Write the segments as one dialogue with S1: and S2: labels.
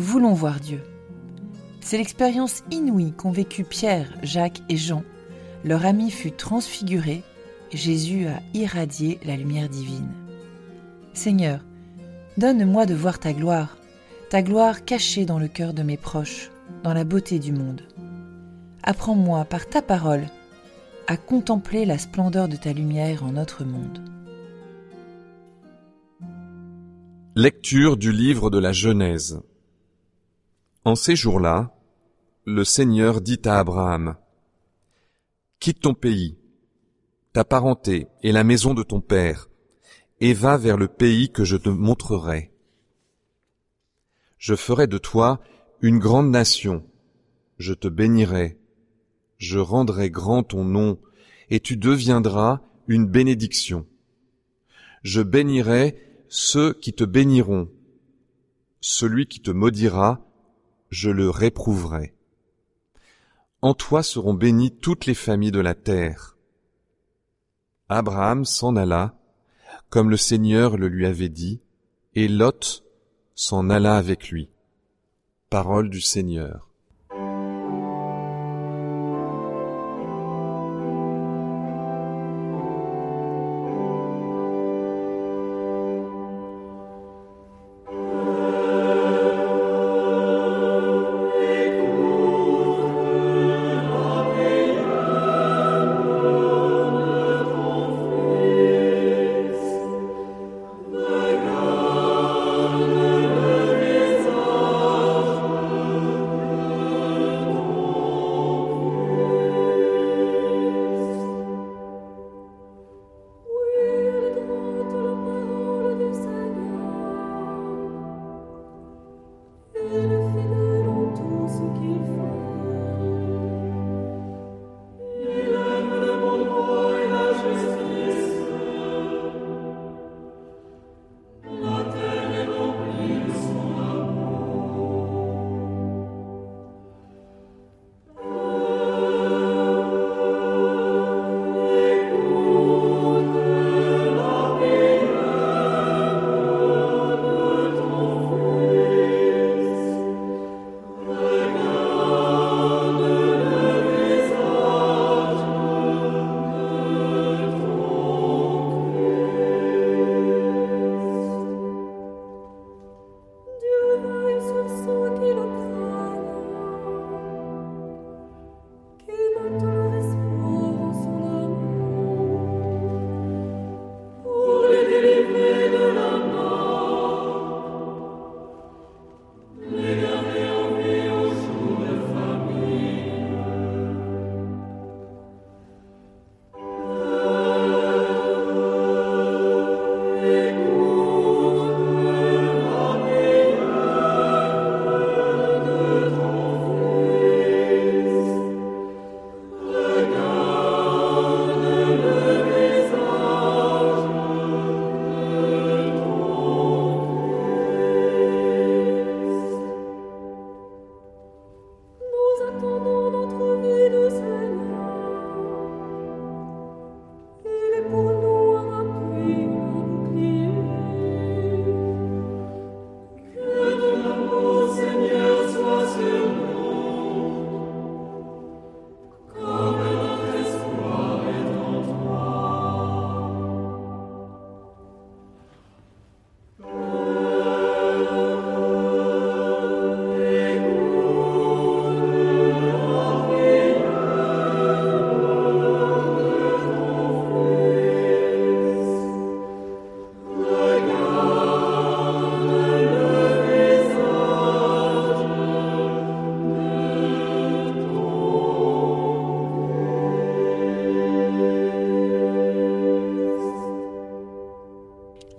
S1: Voulons voir Dieu. C'est l'expérience inouïe qu'ont vécu Pierre, Jacques et Jean. Leur ami fut transfiguré Jésus a irradié la lumière divine. Seigneur, donne-moi de voir ta gloire, ta gloire cachée dans le cœur de mes proches, dans la beauté du monde. Apprends-moi par ta parole à contempler la splendeur de ta lumière en notre monde.
S2: Lecture du livre de la Genèse. En ces jours-là, le Seigneur dit à Abraham, Quitte ton pays, ta parenté et la maison de ton père, et va vers le pays que je te montrerai. Je ferai de toi une grande nation, je te bénirai, je rendrai grand ton nom, et tu deviendras une bénédiction. Je bénirai ceux qui te béniront. Celui qui te maudira, je le réprouverai. En toi seront bénies toutes les familles de la terre. Abraham s'en alla, comme le Seigneur le lui avait dit, et Lot s'en alla avec lui. Parole du Seigneur.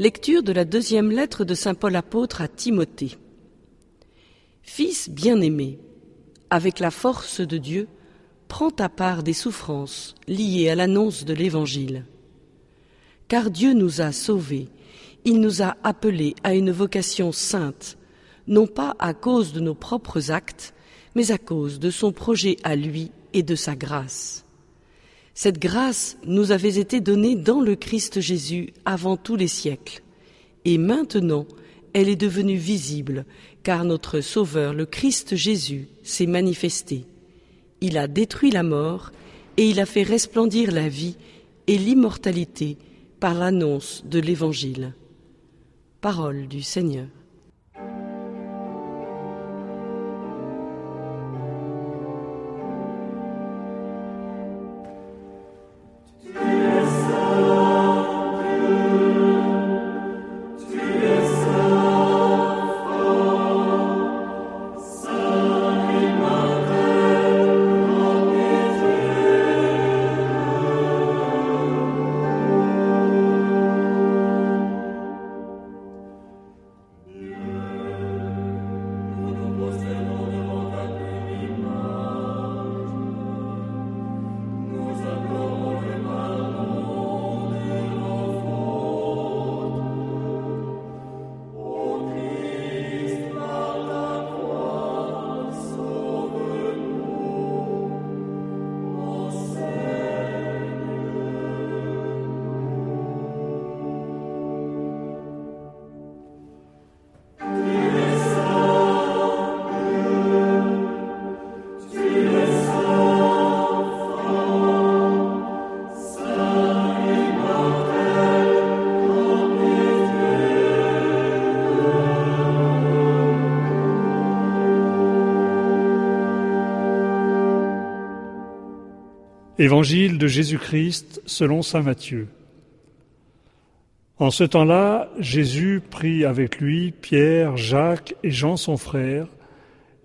S3: Lecture de la deuxième lettre de Saint Paul apôtre à Timothée. Fils bien-aimé, avec la force de Dieu, prends ta part des souffrances liées à l'annonce de l'Évangile. Car Dieu nous a sauvés, il nous a appelés à une vocation sainte, non pas à cause de nos propres actes, mais à cause de son projet à lui et de sa grâce. Cette grâce nous avait été donnée dans le Christ Jésus avant tous les siècles, et maintenant elle est devenue visible, car notre Sauveur, le Christ Jésus, s'est manifesté. Il a détruit la mort et il a fait resplendir la vie et l'immortalité par l'annonce de l'Évangile. Parole du Seigneur.
S4: Évangile de Jésus-Christ selon Saint Matthieu. En ce temps-là, Jésus prit avec lui Pierre, Jacques et Jean son frère,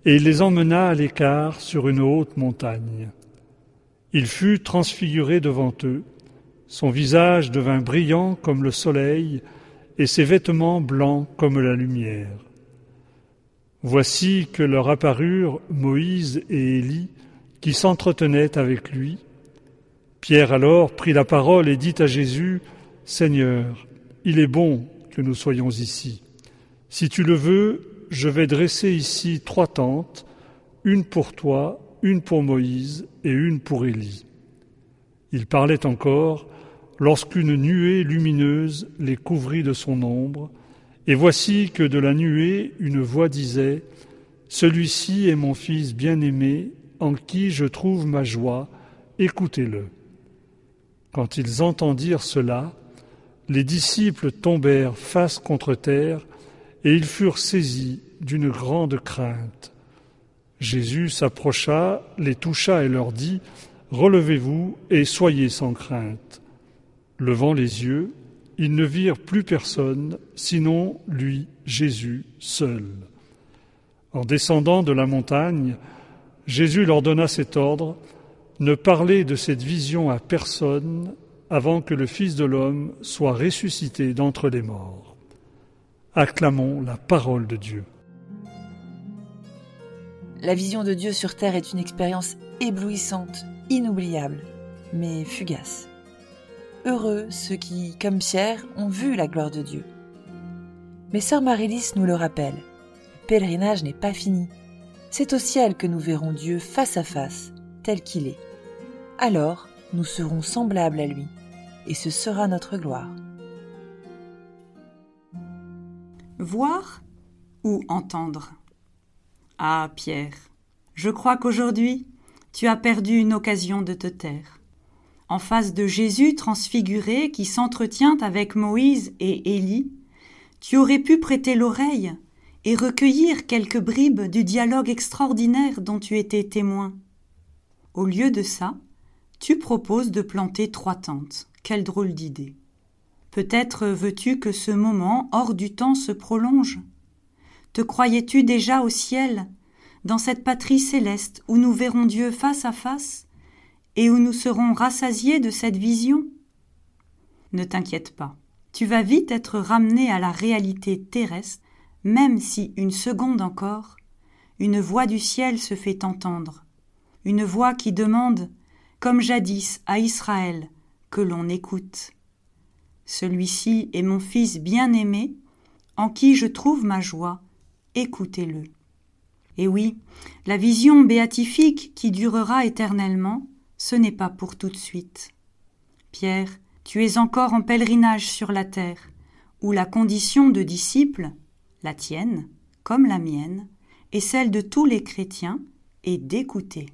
S4: et il les emmena à l'écart sur une haute montagne. Il fut transfiguré devant eux, son visage devint brillant comme le soleil, et ses vêtements blancs comme la lumière. Voici que leur apparurent Moïse et Élie, qui s'entretenaient avec lui, Pierre alors prit la parole et dit à Jésus, Seigneur, il est bon que nous soyons ici. Si tu le veux, je vais dresser ici trois tentes, une pour toi, une pour Moïse et une pour Élie. Il parlait encore lorsqu'une nuée lumineuse les couvrit de son ombre, et voici que de la nuée une voix disait, Celui-ci est mon Fils bien-aimé, en qui je trouve ma joie, écoutez-le. Quand ils entendirent cela, les disciples tombèrent face contre terre, et ils furent saisis d'une grande crainte. Jésus s'approcha, les toucha et leur dit, Relevez-vous et soyez sans crainte. Levant les yeux, ils ne virent plus personne, sinon lui, Jésus, seul. En descendant de la montagne, Jésus leur donna cet ordre, ne parlez de cette vision à personne avant que le Fils de l'homme soit ressuscité d'entre les morts. Acclamons la parole de Dieu.
S1: La vision de Dieu sur terre est une expérience éblouissante, inoubliable, mais fugace. Heureux ceux qui, comme Pierre, ont vu la gloire de Dieu. Mais sœur Marilys nous le rappelle, le pèlerinage n'est pas fini. C'est au ciel que nous verrons Dieu face à face, tel qu'il est alors nous serons semblables à lui, et ce sera notre gloire.
S5: Voir ou entendre? Ah, Pierre, je crois qu'aujourd'hui tu as perdu une occasion de te taire. En face de Jésus transfiguré qui s'entretient avec Moïse et Élie, tu aurais pu prêter l'oreille et recueillir quelques bribes du dialogue extraordinaire dont tu étais témoin. Au lieu de ça, tu proposes de planter trois tentes. Quelle drôle d'idée. Peut-être veux-tu que ce moment hors du temps se prolonge? Te croyais-tu déjà au ciel, dans cette patrie céleste où nous verrons Dieu face à face et où nous serons rassasiés de cette vision? Ne t'inquiète pas, tu vas vite être ramené à la réalité terrestre, même si une seconde encore, une voix du ciel se fait entendre, une voix qui demande comme jadis à Israël, que l'on écoute. Celui-ci est mon Fils bien-aimé, en qui je trouve ma joie, écoutez-le. Et oui, la vision béatifique qui durera éternellement, ce n'est pas pour tout de suite. Pierre, tu es encore en pèlerinage sur la terre, où la condition de disciple, la tienne, comme la mienne, et celle de tous les chrétiens, est d'écouter.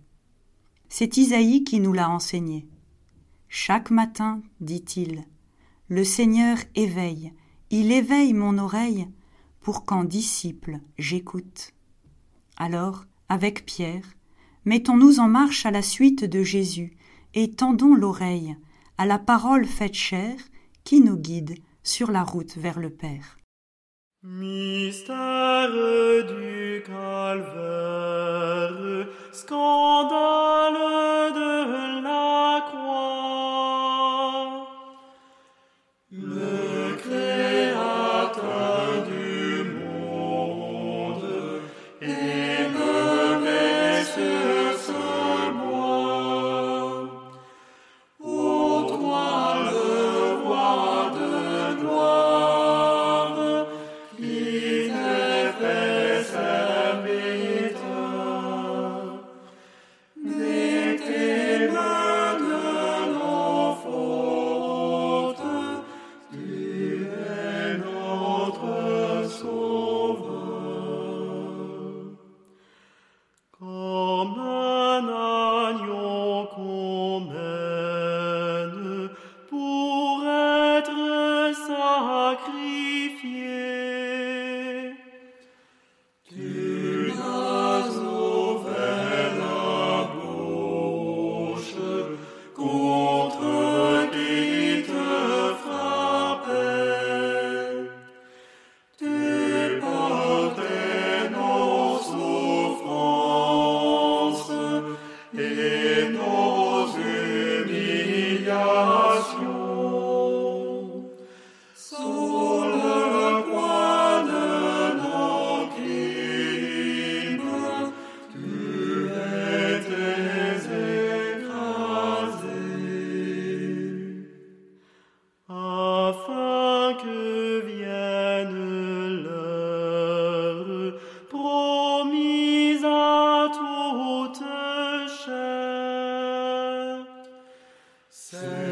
S5: C'est Isaïe qui nous l'a enseigné. Chaque matin, dit-il, le Seigneur éveille, il éveille mon oreille pour qu'en disciple j'écoute. Alors, avec Pierre, mettons-nous en marche à la suite de Jésus et tendons l'oreille à la parole faite chair qui nous guide sur la route vers le Père.
S6: Mystère du calvaire, scandale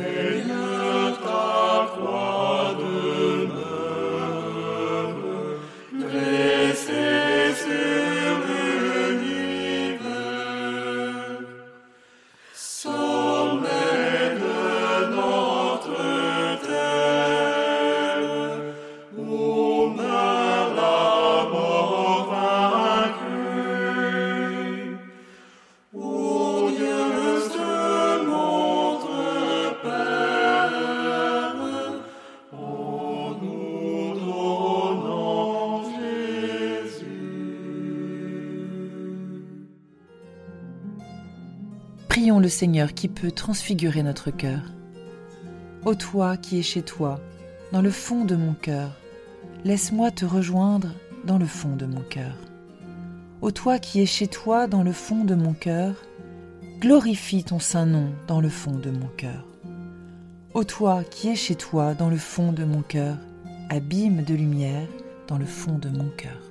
S6: Seigneur,
S1: le Seigneur qui peut transfigurer notre cœur. Ô toi qui es chez toi, dans le fond de mon cœur, laisse-moi te rejoindre dans le fond de mon cœur. Ô toi qui es chez toi dans le fond de mon cœur, glorifie ton saint nom dans le fond de mon cœur. Ô toi qui es chez toi dans le fond de mon cœur, abîme de lumière dans le fond de mon cœur.